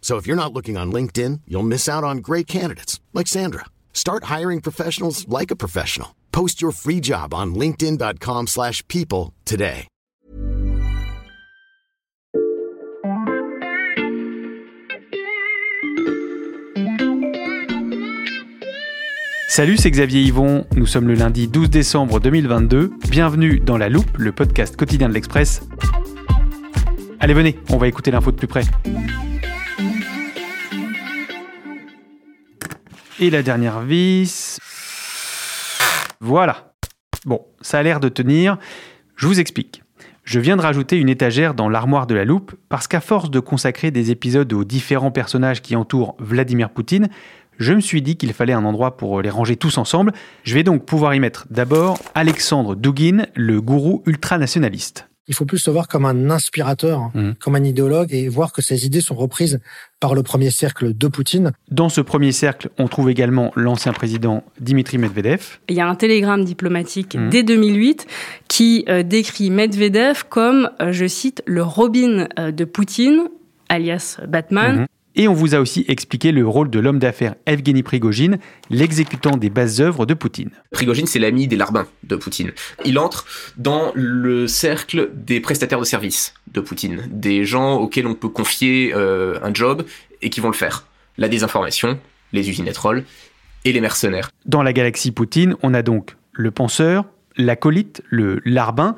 So if you're not looking on LinkedIn, you'll miss out on great candidates like Sandra. Start hiring professionals like a professional. Post your free job on linkedin.com/people today. Salut, c'est Xavier Yvon. Nous sommes le lundi 12 décembre 2022. Bienvenue dans La Loupe, le podcast quotidien de l'Express. Allez, venez, on va écouter l'info de plus près. Et la dernière vis. Voilà. Bon, ça a l'air de tenir. Je vous explique. Je viens de rajouter une étagère dans l'armoire de la loupe parce qu'à force de consacrer des épisodes aux différents personnages qui entourent Vladimir Poutine, je me suis dit qu'il fallait un endroit pour les ranger tous ensemble. Je vais donc pouvoir y mettre d'abord Alexandre Dugin, le gourou ultranationaliste. Il faut plus le voir comme un inspirateur, Mhm. comme un idéologue, et voir que ses idées sont reprises par le premier cercle de Poutine. Dans ce premier cercle, on trouve également l'ancien président Dimitri Medvedev. Il y a un télégramme diplomatique Mhm. dès 2008 qui euh, décrit Medvedev comme, euh, je cite, le Robin euh, de Poutine, alias Batman. Mhm. Et on vous a aussi expliqué le rôle de l'homme d'affaires Evgeny Prigogine, l'exécutant des bases œuvres de Poutine. Prigogine, c'est l'ami des larbins de Poutine. Il entre dans le cercle des prestataires de services de Poutine, des gens auxquels on peut confier euh, un job et qui vont le faire. La désinformation, les usines à trolls et les mercenaires. Dans la galaxie Poutine, on a donc le penseur, l'acolyte, le larbin,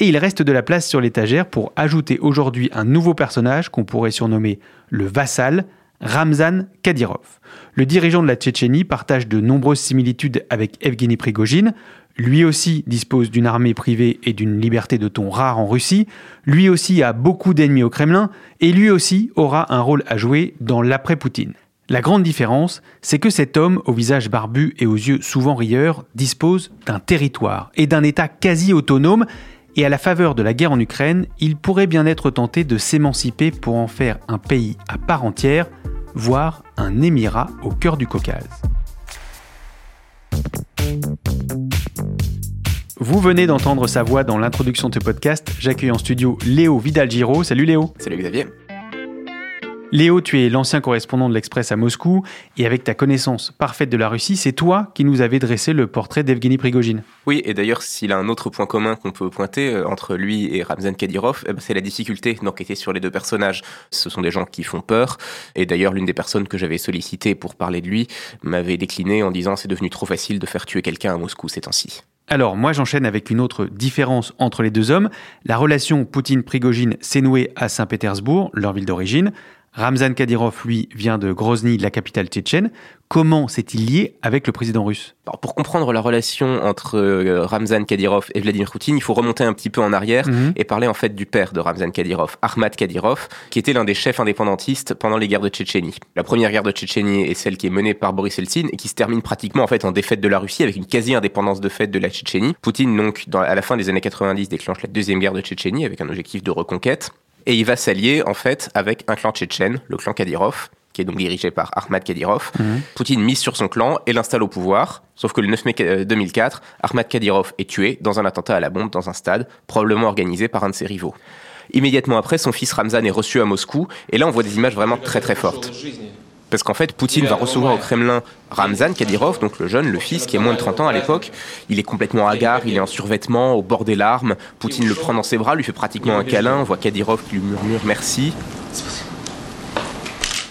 et il reste de la place sur l'étagère pour ajouter aujourd'hui un nouveau personnage qu'on pourrait surnommer le vassal, Ramzan Kadyrov. Le dirigeant de la Tchétchénie partage de nombreuses similitudes avec Evgeny Prigogine. Lui aussi dispose d'une armée privée et d'une liberté de ton rare en Russie. Lui aussi a beaucoup d'ennemis au Kremlin. Et lui aussi aura un rôle à jouer dans l'après-Poutine. La grande différence, c'est que cet homme, au visage barbu et aux yeux souvent rieurs, dispose d'un territoire et d'un État quasi autonome, et à la faveur de la guerre en Ukraine, il pourrait bien être tenté de s'émanciper pour en faire un pays à part entière, voire un émirat au cœur du Caucase. Vous venez d'entendre sa voix dans l'introduction de ce podcast. J'accueille en studio Léo Vidal-Giro. Salut Léo. Salut Xavier. Léo, tu es l'ancien correspondant de l'Express à Moscou, et avec ta connaissance parfaite de la Russie, c'est toi qui nous avais dressé le portrait d'Evgeny Prigogine. Oui, et d'ailleurs, s'il a un autre point commun qu'on peut pointer euh, entre lui et Ramzan Kadyrov, eh ben, c'est la difficulté d'enquêter sur les deux personnages. Ce sont des gens qui font peur, et d'ailleurs, l'une des personnes que j'avais sollicité pour parler de lui m'avait décliné en disant c'est devenu trop facile de faire tuer quelqu'un à Moscou ces temps-ci. Alors, moi j'enchaîne avec une autre différence entre les deux hommes. La relation Poutine-Prigogine s'est nouée à Saint-Pétersbourg, leur ville d'origine. Ramzan Kadyrov, lui, vient de Grozny, la capitale tchétchène. Comment s'est-il lié avec le président russe? Alors, pour comprendre la relation entre euh, Ramzan Kadyrov et Vladimir Poutine, il faut remonter un petit peu en arrière Mhm. et parler en fait du père de Ramzan Kadyrov, Ahmad Kadyrov, qui était l'un des chefs indépendantistes pendant les guerres de Tchétchénie. La première guerre de Tchétchénie est celle qui est menée par Boris Eltsine et qui se termine pratiquement en fait en défaite de la Russie avec une quasi-indépendance de fait de la Tchétchénie. Poutine donc dans- à la fin des années 90 déclenche la deuxième guerre de Tchétchénie avec un objectif de reconquête et il va s'allier en fait avec un clan tchétchène, le clan Kadyrov, qui est donc dirigé par Ahmad Kadyrov. Poutine mise sur son clan et l'installe au pouvoir. Sauf que le 9 mai euh, 2004, Ahmad Kadyrov est tué dans un attentat à la bombe dans un stade, probablement organisé par un de ses rivaux. Immédiatement après, son fils Ramzan est reçu à Moscou, et là on voit des images vraiment très très fortes. Parce qu'en fait, Poutine va recevoir au Kremlin Ramzan Kadyrov, donc le jeune, le fils, qui a moins de 30 ans à l'époque. Il est complètement hagard, il est en survêtement, au bord des larmes. Poutine le prend dans ses bras, lui fait pratiquement un câlin. On voit Kadyrov qui lui murmure merci.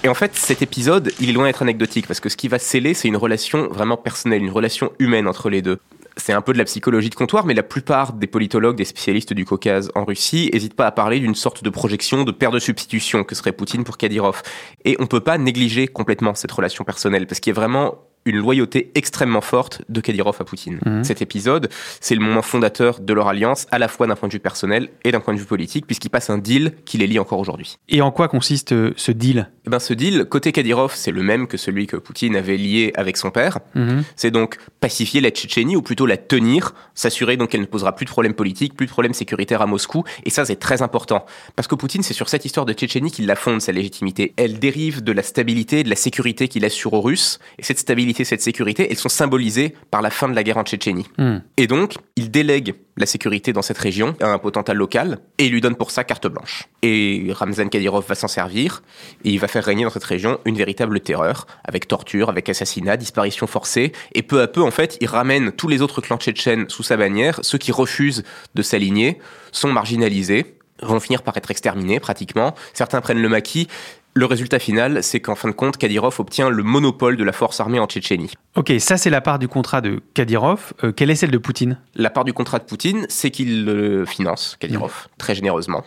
Et en fait, cet épisode, il est loin d'être anecdotique parce que ce qui va sceller, c'est une relation vraiment personnelle, une relation humaine entre les deux. C'est un peu de la psychologie de comptoir, mais la plupart des politologues, des spécialistes du Caucase en Russie, n'hésitent pas à parler d'une sorte de projection de paire de substitution que serait Poutine pour Kadyrov. Et on peut pas négliger complètement cette relation personnelle parce qu'il y a vraiment une loyauté extrêmement forte de Kadyrov à Poutine. Mhm. Cet épisode, c'est le moment fondateur de leur alliance, à la fois d'un point de vue personnel et d'un point de vue politique, puisqu'il passe un deal qui les lie encore aujourd'hui. Et en quoi consiste euh, ce deal? Eh ben, ce deal, côté Kadyrov, c'est le même que celui que Poutine avait lié avec son père. Mhm. C'est donc pacifier la Tchétchénie, ou plutôt la tenir, s'assurer donc qu'elle ne posera plus de problèmes politiques, plus de problèmes sécuritaires à Moscou. Et ça, c'est très important. Parce que Poutine, c'est sur cette histoire de Tchétchénie qu'il la fonde, sa légitimité. Elle dérive de la stabilité de la sécurité qu'il assure aux Russes. Et cette stabilité, cette sécurité, elles sont symbolisées par la fin de la guerre en Tchétchénie. Hmm. Et donc, il délègue la sécurité dans cette région à un potentat local et lui donne pour ça carte blanche. Et Ramzan Kadyrov va s'en servir et il va faire régner dans cette région une véritable terreur avec torture, avec assassinat, disparition forcée et peu à peu en fait il ramène tous les autres clans tchétchènes sous sa bannière. Ceux qui refusent de s'aligner sont marginalisés vont finir par être exterminés pratiquement. Certains prennent le maquis. Le résultat final, c'est qu'en fin de compte, Kadyrov obtient le monopole de la force armée en Tchétchénie. Ok, ça c'est la part du contrat de Kadyrov. Euh, quelle est celle de Poutine? La part du contrat de Poutine, c'est qu'il le finance, Kadyrov, très généreusement.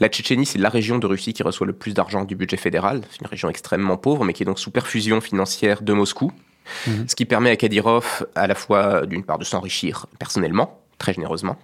La Tchétchénie, c'est la région de Russie qui reçoit le plus d'argent du budget fédéral. C'est une région extrêmement pauvre, mais qui est donc sous perfusion financière de Moscou. Mhm. Ce qui permet à Kadyrov, à la fois, d'une part, de s'enrichir personnellement, très généreusement,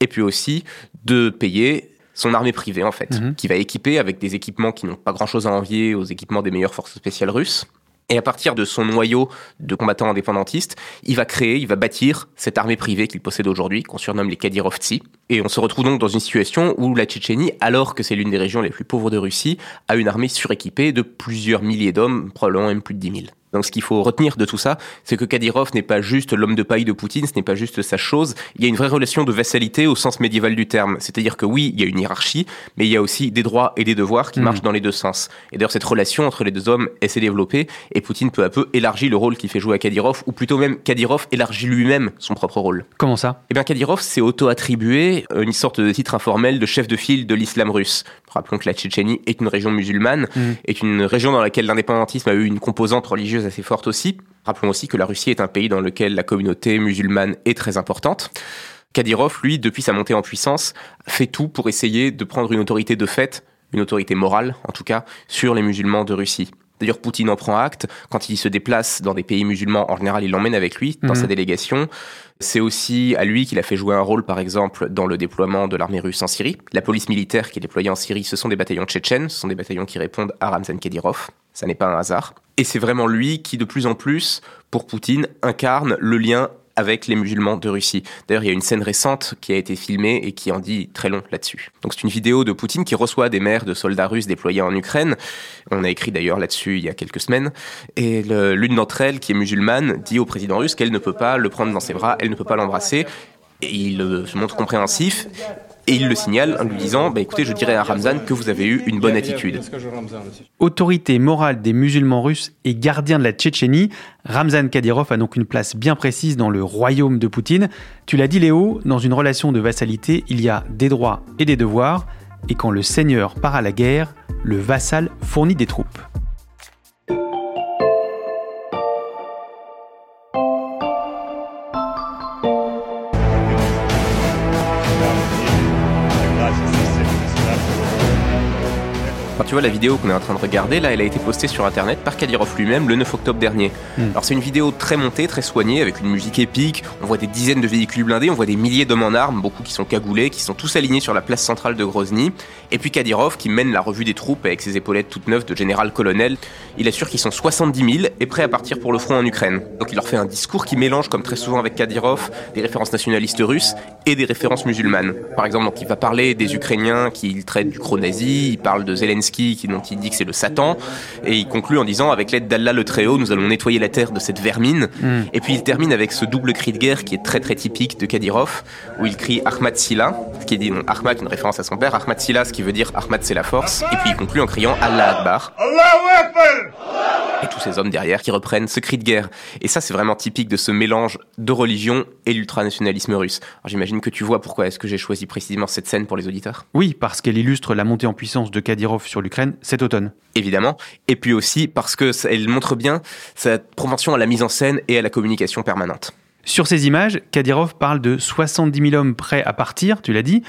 et puis aussi de payer son armée privée, en fait, Mhm. qui va équiper avec des équipements qui n'ont pas grand-chose à envier aux équipements des meilleures forces spéciales russes. Et à partir de son noyau de combattants indépendantistes, il va créer, il va bâtir cette armée privée qu'il possède aujourd'hui, qu'on surnomme les Kadyrovtsi. Et on se retrouve donc dans une situation où la Tchétchénie, alors que c'est l'une des régions les plus pauvres de Russie, a une armée suréquipée de plusieurs milliers d'hommes, probablement même plus de 10 000. Donc ce qu'il faut retenir de tout ça, c'est que Kadyrov n'est pas juste l'homme de paille de Poutine, ce n'est pas juste sa chose, il y a une vraie relation de vassalité au sens médiéval du terme. C'est-à-dire que oui, il y a une hiérarchie, mais il y a aussi des droits et des devoirs qui Mhm. marchent dans les deux sens. Et d'ailleurs cette relation entre les deux hommes, elle s'est développée, et Poutine peu à peu élargit le rôle qu'il fait jouer à Kadyrov, ou plutôt même Kadyrov élargit lui-même son propre rôle. Comment ça? Eh bien, Kadyrov s'est auto-attribué une sorte de titre informel de chef de file de l'islam russe. Rappelons que la Tchétchénie est une région musulmane, Mhm. est une région dans laquelle l'indépendantisme a eu une composante religieuse assez forte aussi. Rappelons aussi que la Russie est un pays dans lequel la communauté musulmane est très importante. Kadyrov, lui, depuis sa montée en puissance, fait tout pour essayer de prendre une autorité de fait, une autorité morale en tout cas, sur les musulmans de Russie. D'ailleurs, Poutine en prend acte. Quand il se déplace dans des pays musulmans, en général, il l'emmène avec lui dans Mhm. sa délégation. C'est aussi à lui qu'il a fait jouer un rôle, par exemple, dans le déploiement de l'armée russe en Syrie. La police militaire qui est déployée en Syrie, ce sont des bataillons tchétchènes, ce sont des bataillons qui répondent à Ramzan Kadyrov. Ça n'est pas un hasard. Et c'est vraiment lui qui, de plus en plus, pour Poutine, incarne le lien avec les musulmans de Russie. D'ailleurs, il y a une scène récente qui a été filmée et qui en dit très long là-dessus. Donc c'est une vidéo de Poutine qui reçoit des mères de soldats russes déployés en Ukraine. On a écrit d'ailleurs là-dessus il y a quelques semaines. Et l'une d'entre elles, qui est musulmane, dit au président russe qu'elle ne peut pas le prendre dans ses bras, elle ne peut pas l'embrasser. Et il euh, se montre compréhensif. Et il le signale en lui disant, bah, écoutez, je dirais à Ramzan que vous avez eu une bonne attitude. Autorité morale des musulmans russes et gardien de la Tchétchénie, Ramzan Kadyrov a donc une place bien précise dans le royaume de Poutine. Tu l'as dit Léo, dans une relation de vassalité, il y a des droits et des devoirs, et quand le seigneur part à la guerre, le vassal fournit des troupes. Tu vois la vidéo qu'on est en train de regarder, là, elle a été postée sur Internet par Kadyrov lui-même le 9 octobre dernier. Hmm. Alors c'est une vidéo très montée, très soignée, avec une musique épique. On voit des dizaines de véhicules blindés, on voit des milliers d'hommes en armes, beaucoup qui sont cagoulés, qui sont tous alignés sur la place centrale de Grozny. Et puis Kadyrov qui mène la revue des troupes avec ses épaulettes toutes neuves de général-colonel. Il assure qu'ils sont 70 000 et prêts à partir pour le front en Ukraine. Donc il leur fait un discours qui mélange, comme très souvent avec Kadyrov, des références nationalistes russes et des références musulmanes. Par exemple, donc il va parler des Ukrainiens qu'il traite du nazi il parle de Zelensky qui, dont il dit que c'est le Satan, et il conclut en disant avec l'aide d'Allah le Très-Haut, nous allons nettoyer la terre de cette vermine. Hmm. Et puis il termine avec ce double cri de guerre qui est très très typique de Kadyrov, où il crie Ahmad Silla, ce qui dit donc Ahmad, une référence à son père, Ahmad Silla, ce qui veut dire Ahmad c'est la force, et puis il conclut en criant Allah Akbar. Et tous ces hommes derrière qui reprennent ce cri de guerre. Et ça, c'est vraiment typique de ce mélange de religion et l'ultranationalisme russe. Alors j'imagine que tu vois pourquoi est-ce que j'ai choisi précisément cette scène pour les auditeurs. Oui, parce qu'elle illustre la montée en puissance de Kadyrov sur l'Ukraine cet automne. Évidemment. Et puis aussi parce que elle montre bien sa propension à la mise en scène et à la communication permanente. Sur ces images, Kadyrov parle de 70 000 hommes prêts à partir, tu l'as dit.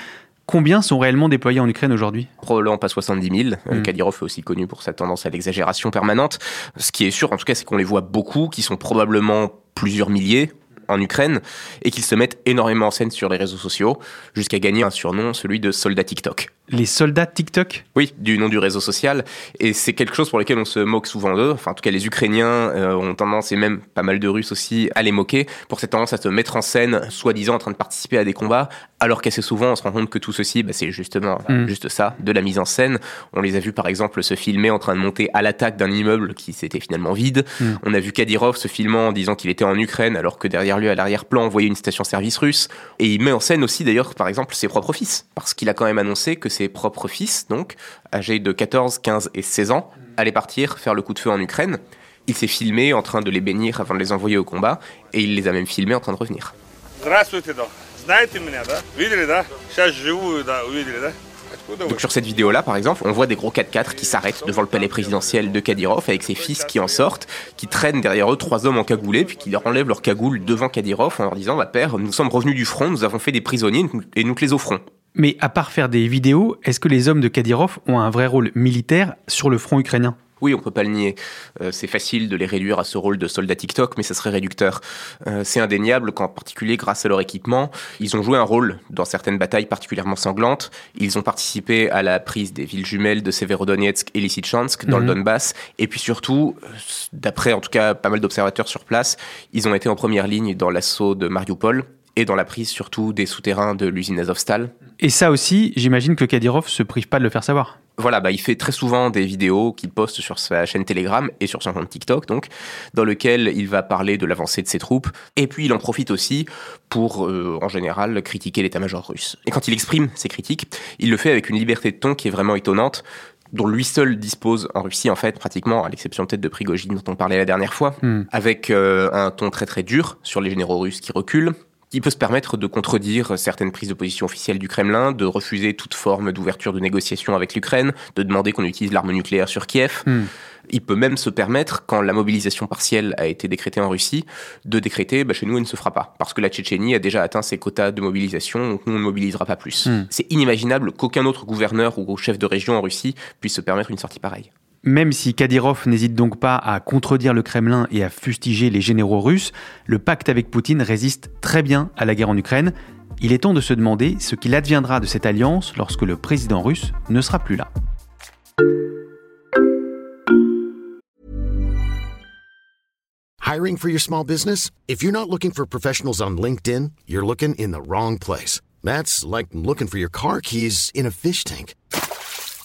Combien sont réellement déployés en Ukraine aujourd'hui? Probablement pas 70 000. Mm. Kadyrov est aussi connu pour sa tendance à l'exagération permanente. Ce qui est sûr, en tout cas, c'est qu'on les voit beaucoup, qui sont probablement plusieurs milliers en Ukraine, et qu'ils se mettent énormément en scène sur les réseaux sociaux, jusqu'à gagner un surnom, celui de soldat TikTok. Les soldats TikTok? Oui, du nom du réseau social. Et c'est quelque chose pour lequel on se moque souvent d'eux. Enfin, en tout cas, les Ukrainiens euh, ont tendance, et même pas mal de Russes aussi, à les moquer pour cette tendance à se mettre en scène, soi-disant en train de participer à des combats, alors qu'assez souvent, on se rend compte que tout ceci, bah, c'est justement Mm. juste ça, de la mise en scène. On les a vus, par exemple, se filmer en train de monter à l'attaque d'un immeuble qui s'était finalement vide. Mm. On a vu Kadyrov se filmant en disant qu'il était en Ukraine, alors que derrière lui, à l'arrière-plan, on voyait une station-service russe. Et il met en scène aussi, d'ailleurs, par exemple, ses propres fils. Parce qu'il a quand même annoncé que ses propres fils, donc, âgés de 14, 15 et 16 ans, allaient partir faire le coup de feu en Ukraine. Il s'est filmé en train de les bénir avant de les envoyer au combat, et il les a même filmés en train de revenir. Здравствуйте, да. Знаете меня, да? Видели, да? Сейчас живую, да, увидели, да? Откуда вы? Donc sur cette vidéo-là, par exemple, on voit des gros 4x4 qui s'arrêtent devant le palais présidentiel de Kadyrov avec ses fils qui en sortent, qui traînent derrière eux trois hommes en cagoulé, puis qui leur enlèvent leur cagoule devant Kadyrov en leur disant bah, Père, nous sommes revenus du front, nous avons fait des prisonniers et nous te les offrons. Mais à part faire des vidéos, est-ce que les hommes de Kadyrov ont un vrai rôle militaire sur le front ukrainien Oui, on peut pas le nier. Euh, c'est facile de les réduire à ce rôle de soldats TikTok, mais ça serait réducteur. Euh, c'est indéniable qu'en particulier grâce à leur équipement, ils ont joué un rôle dans certaines batailles particulièrement sanglantes. Ils ont participé à la prise des villes jumelles de Severodonetsk et Lysychansk dans Mhm. le Donbass. Et puis surtout, euh, d'après en tout cas pas mal d'observateurs sur place, ils ont été en première ligne dans l'assaut de Mariupol et dans la prise surtout des souterrains de l'usine Azovstal. Et ça aussi, j'imagine que Kadyrov se prive pas de le faire savoir. Voilà, bah, il fait très souvent des vidéos qu'il poste sur sa chaîne Telegram et sur son compte TikTok, donc, dans lequel il va parler de l'avancée de ses troupes. Et puis, il en profite aussi pour, euh, en général, critiquer l'état-major russe. Et quand il exprime ses critiques, il le fait avec une liberté de ton qui est vraiment étonnante dont lui seul dispose en Russie, en fait, pratiquement, à l'exception peut-être de Prigogine dont on parlait la dernière fois, Hmm. avec euh, un ton très très dur sur les généraux russes qui reculent. Il peut se permettre de contredire certaines prises de position officielles du Kremlin, de refuser toute forme d'ouverture de négociation avec l'Ukraine, de demander qu'on utilise l'arme nucléaire sur Kiev. Hmm. Il peut même se permettre, quand la mobilisation partielle a été décrétée en Russie, de décréter bah, chez nous elle ne se fera pas, parce que la Tchétchénie a déjà atteint ses quotas de mobilisation, donc nous on ne mobilisera pas plus. Hmm. C'est inimaginable qu'aucun autre gouverneur ou chef de région en Russie puisse se permettre une sortie pareille. Même si Kadyrov n'hésite donc pas à contredire le Kremlin et à fustiger les généraux russes, le pacte avec Poutine résiste très bien à la guerre en Ukraine. Il est temps de se demander ce qu'il adviendra de cette alliance lorsque le président russe ne sera plus là. Hiring for your small business? If you're not looking for professionals on LinkedIn, you're looking in the wrong place. That's like looking for your car keys in a fish tank.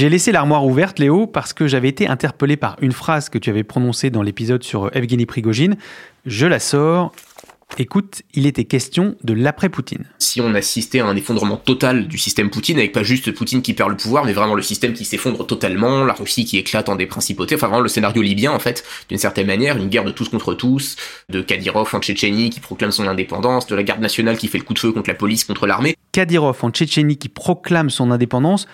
J'ai laissé l'armoire ouverte, Léo, parce que j'avais été interpellé par une phrase que tu avais prononcée dans l'épisode sur Evgeny Prigogine. Je la sors. Écoute, il était question de l'après-Poutine. Si on assistait à un effondrement total du système Poutine, avec pas juste Poutine qui perd le pouvoir, mais vraiment le système qui s'effondre totalement, la Russie qui éclate en des principautés, enfin vraiment le scénario libyen en fait, d'une certaine manière, une guerre de tous contre tous, de Kadyrov en Tchétchénie qui proclame son indépendance, de la garde nationale qui fait le coup de feu contre la police, contre l'armée. Kadyrov en Tchétchénie qui proclame son indépendance,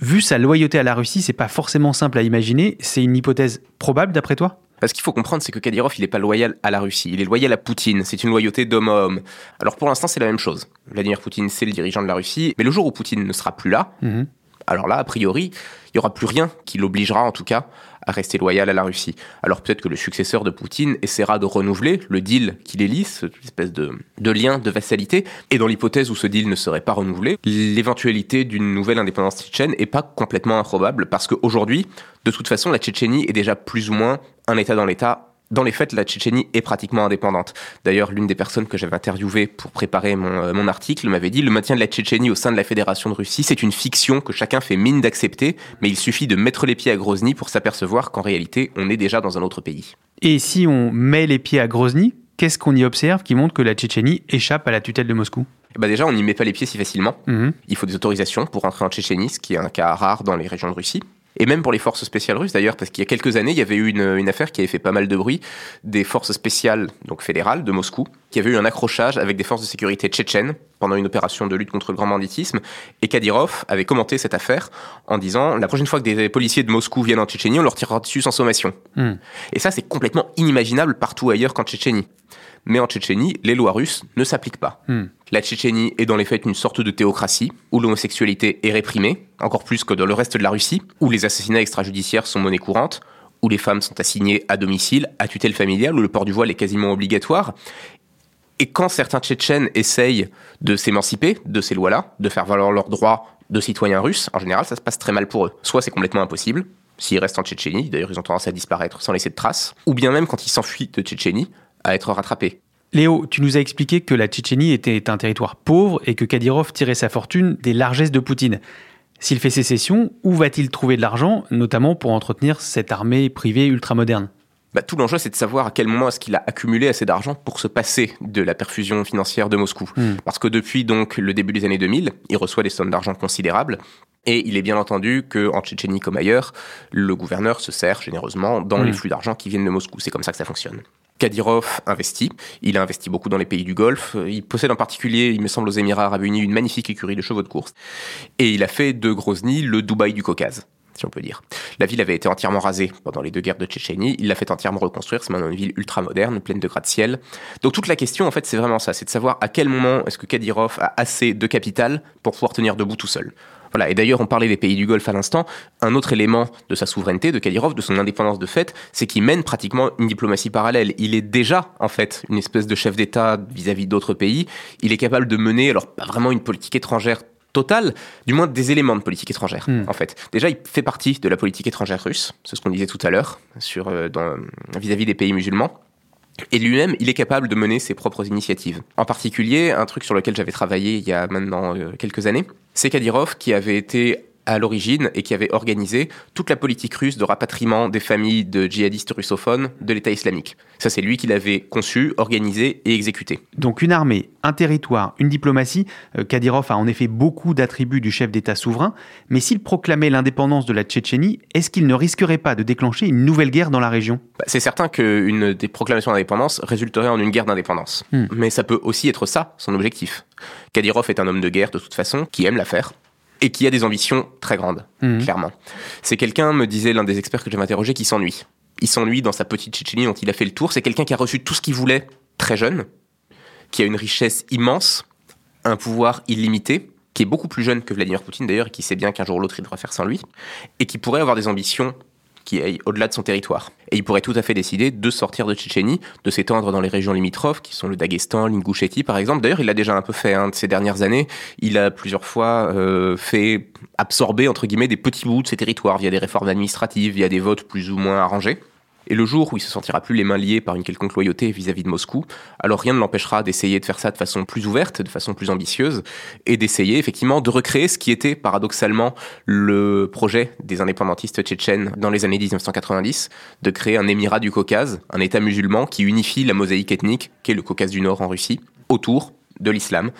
vu sa loyauté à la Russie, c'est pas forcément simple à imaginer. C'est une hypothèse probable d'après toi? Parce qu'il faut comprendre, c'est que Kadyrov, il n'est pas loyal à la Russie, il est loyal à Poutine. C'est une loyauté d'homme à homme. Alors pour l'instant, c'est la même chose. Vladimir Poutine, c'est le dirigeant de la Russie, mais le jour où Poutine ne sera plus là, Mhm. Alors là, a priori, il y aura plus rien qui l'obligera, en tout cas, à rester loyal à la Russie. Alors peut-être que le successeur de Poutine essaiera de renouveler le deal qui les lie, cette espèce de, lien de vassalité. Et dans l'hypothèse où ce deal ne serait pas renouvelé, l'éventualité d'une nouvelle indépendance tchétchène est pas complètement improbable, parce qu'aujourd'hui, de toute façon, la Tchétchénie est déjà plus ou moins un État dans l'État dans les faits, la Tchétchénie est pratiquement indépendante. D'ailleurs, l'une des personnes que j'avais interviewées pour préparer mon, euh, mon article m'avait dit le maintien de la Tchétchénie au sein de la Fédération de Russie, c'est une fiction que chacun fait mine d'accepter, mais il suffit de mettre les pieds à Grozny pour s'apercevoir qu'en réalité, on est déjà dans un autre pays. Et si on met les pieds à Grozny, qu'est-ce qu'on y observe qui montre que la Tchétchénie échappe à la tutelle de Moscou? Ben déjà, on n'y met pas les pieds si facilement. Mhm. Il faut des autorisations pour entrer en Tchétchénie, ce qui est un cas rare dans les régions de Russie. Et même pour les forces spéciales russes d'ailleurs, parce qu'il y a quelques années, il y avait eu une, une affaire qui avait fait pas mal de bruit, des forces spéciales, donc fédérales, de Moscou, qui avait eu un accrochage avec des forces de sécurité tchétchènes pendant une opération de lutte contre le grand banditisme. Et Kadyrov avait commenté cette affaire en disant la prochaine fois que des policiers de Moscou viennent en Tchétchénie, on leur tirera dessus sans sommation. Hmm. Et ça, c'est complètement inimaginable partout ailleurs qu'en Tchétchénie. Mais en Tchétchénie, les lois russes ne s'appliquent pas. Hmm. La Tchétchénie est dans les faits une sorte de théocratie, où l'homosexualité est réprimée, encore plus que dans le reste de la Russie, où les assassinats extrajudiciaires sont monnaie courante, où les femmes sont assignées à domicile, à tutelle familiale, où le port du voile est quasiment obligatoire. Et quand certains Tchétchènes essayent de s'émanciper de ces lois-là, de faire valoir leurs droits de citoyens russes, en général, ça se passe très mal pour eux. Soit c'est complètement impossible, s'ils restent en Tchétchénie, d'ailleurs ils ont tendance à disparaître sans laisser de traces, ou bien même quand ils s'enfuient de Tchétchénie, à être rattrapés. Léo, tu nous as expliqué que la Tchétchénie était un territoire pauvre et que Kadyrov tirait sa fortune des largesses de Poutine. S'il fait sécession, où va-t-il trouver de l'argent, notamment pour entretenir cette armée privée ultramoderne? Bah, tout l'enjeu, c'est de savoir à quel moment est-ce qu'il a accumulé assez d'argent pour se passer de la perfusion financière de Moscou. Hmm. Parce que depuis donc le début des années 2000, il reçoit des sommes d'argent considérables. Et il est bien entendu que en Tchétchénie comme ailleurs, le gouverneur se sert généreusement dans Hmm. les flux d'argent qui viennent de Moscou. C'est comme ça que ça fonctionne. Kadyrov investit. Il a investi beaucoup dans les pays du Golfe. Il possède en particulier, il me semble, aux Émirats Arabes Unis, une magnifique écurie de chevaux de course. Et il a fait de Grozny le Dubaï du Caucase, si on peut dire. La ville avait été entièrement rasée pendant les deux guerres de Tchétchénie. Il l'a fait entièrement reconstruire. C'est maintenant une ville ultra moderne, pleine de gratte-ciel. Donc toute la question, en fait, c'est vraiment ça. C'est de savoir à quel moment est-ce que Kadyrov a assez de capital pour pouvoir tenir debout tout seul. Voilà. Et d'ailleurs, on parlait des pays du Golfe à l'instant. Un autre élément de sa souveraineté, de Kadyrov, de son indépendance de fait, c'est qu'il mène pratiquement une diplomatie parallèle. Il est déjà, en fait, une espèce de chef d'État vis-à-vis d'autres pays. Il est capable de mener, alors pas vraiment une politique étrangère totale, du moins des éléments de politique étrangère, Hmm. en fait. Déjà, il fait partie de la politique étrangère russe, c'est ce qu'on disait tout à l'heure, sur euh, dans- vis-à-vis des pays musulmans. Et lui-même, il est capable de mener ses propres initiatives. En particulier, un truc sur lequel j'avais travaillé il y a maintenant euh, quelques années, c'est Kadyrov qui avait été à l'origine et qui avait organisé toute la politique russe de rapatriement des familles de djihadistes russophones de l'État islamique. Ça, c'est lui qui l'avait conçu, organisé et exécuté. Donc une armée, un territoire, une diplomatie, euh, Kadyrov a en effet beaucoup d'attributs du chef d'État souverain, mais s'il proclamait l'indépendance de la Tchétchénie, est-ce qu'il ne risquerait pas de déclencher une nouvelle guerre dans la région? Bah, c'est certain qu'une des proclamations d'indépendance résulterait en une guerre d'indépendance. Hmm. Mais ça peut aussi être ça, son objectif. Kadyrov est un homme de guerre de toute façon, qui aime la faire, et qui a des ambitions très grandes, Mhm. clairement. C'est quelqu'un, me disait l'un des experts que j'avais interrogé, qui s'ennuie. Il s'ennuie dans sa petite Tchétchénie dont il a fait le tour. C'est quelqu'un qui a reçu tout ce qu'il voulait très jeune, qui a une richesse immense, un pouvoir illimité, qui est beaucoup plus jeune que Vladimir Poutine d'ailleurs, et qui sait bien qu'un jour ou l'autre il devra faire sans lui, et qui pourrait avoir des ambitions qui aillent au-delà de son territoire. Et il pourrait tout à fait décider de sortir de Tchétchénie, de s'étendre dans les régions limitrophes, qui sont le Daghestan, l'Ingushétie par exemple. D'ailleurs, il l'a déjà un peu fait hein, de ces dernières années. Il a plusieurs fois euh, fait absorber, entre guillemets, des petits bouts de ses territoires via des réformes administratives, via des votes plus ou moins arrangés. Et le jour où il se sentira plus les mains liées par une quelconque loyauté vis-à-vis de Moscou, alors rien ne l'empêchera d'essayer de faire ça de façon plus ouverte, de façon plus ambitieuse, et d'essayer effectivement de recréer ce qui était paradoxalement le projet des indépendantistes tchétchènes dans les années 1990, de créer un émirat du Caucase, un État musulman qui unifie la mosaïque ethnique qu'est le Caucase du Nord en Russie, autour de l'islam.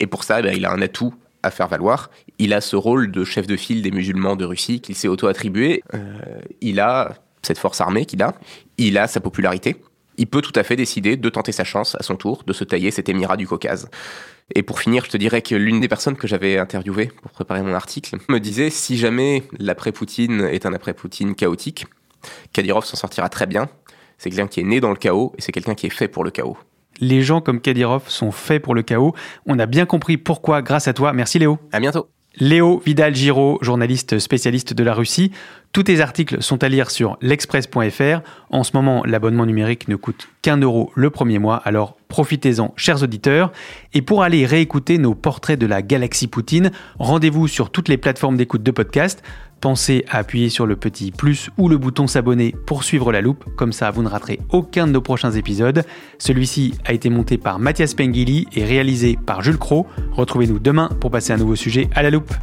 Et pour ça, eh il a un atout à faire valoir. Il a ce rôle de chef de file des musulmans de Russie qu'il s'est auto-attribué. Euh, il a cette force armée qu'il a, il a sa popularité. Il peut tout à fait décider de tenter sa chance à son tour, de se tailler cet émirat du Caucase. Et pour finir, je te dirais que l'une des personnes que j'avais interviewées pour préparer mon article me disait si jamais l'après-Poutine est un après-Poutine chaotique, Kadyrov s'en sortira très bien. C'est quelqu'un qui est né dans le chaos et c'est quelqu'un qui est fait pour le chaos. Les gens comme Kadyrov sont faits pour le chaos. On a bien compris pourquoi grâce à toi. Merci Léo. À bientôt. Léo Vidal-Giraud, journaliste spécialiste de la Russie. Tous tes articles sont à lire sur l'express.fr. En ce moment, l'abonnement numérique ne coûte qu'un euro le premier mois, alors profitez-en, chers auditeurs. Et pour aller réécouter nos portraits de la galaxie Poutine, rendez-vous sur toutes les plateformes d'écoute de podcast. Pensez à appuyer sur le petit plus ou le bouton s'abonner pour suivre la loupe, comme ça vous ne raterez aucun de nos prochains épisodes. Celui-ci a été monté par Mathias Pengili et réalisé par Jules Cro. Retrouvez-nous demain pour passer un nouveau sujet à la loupe.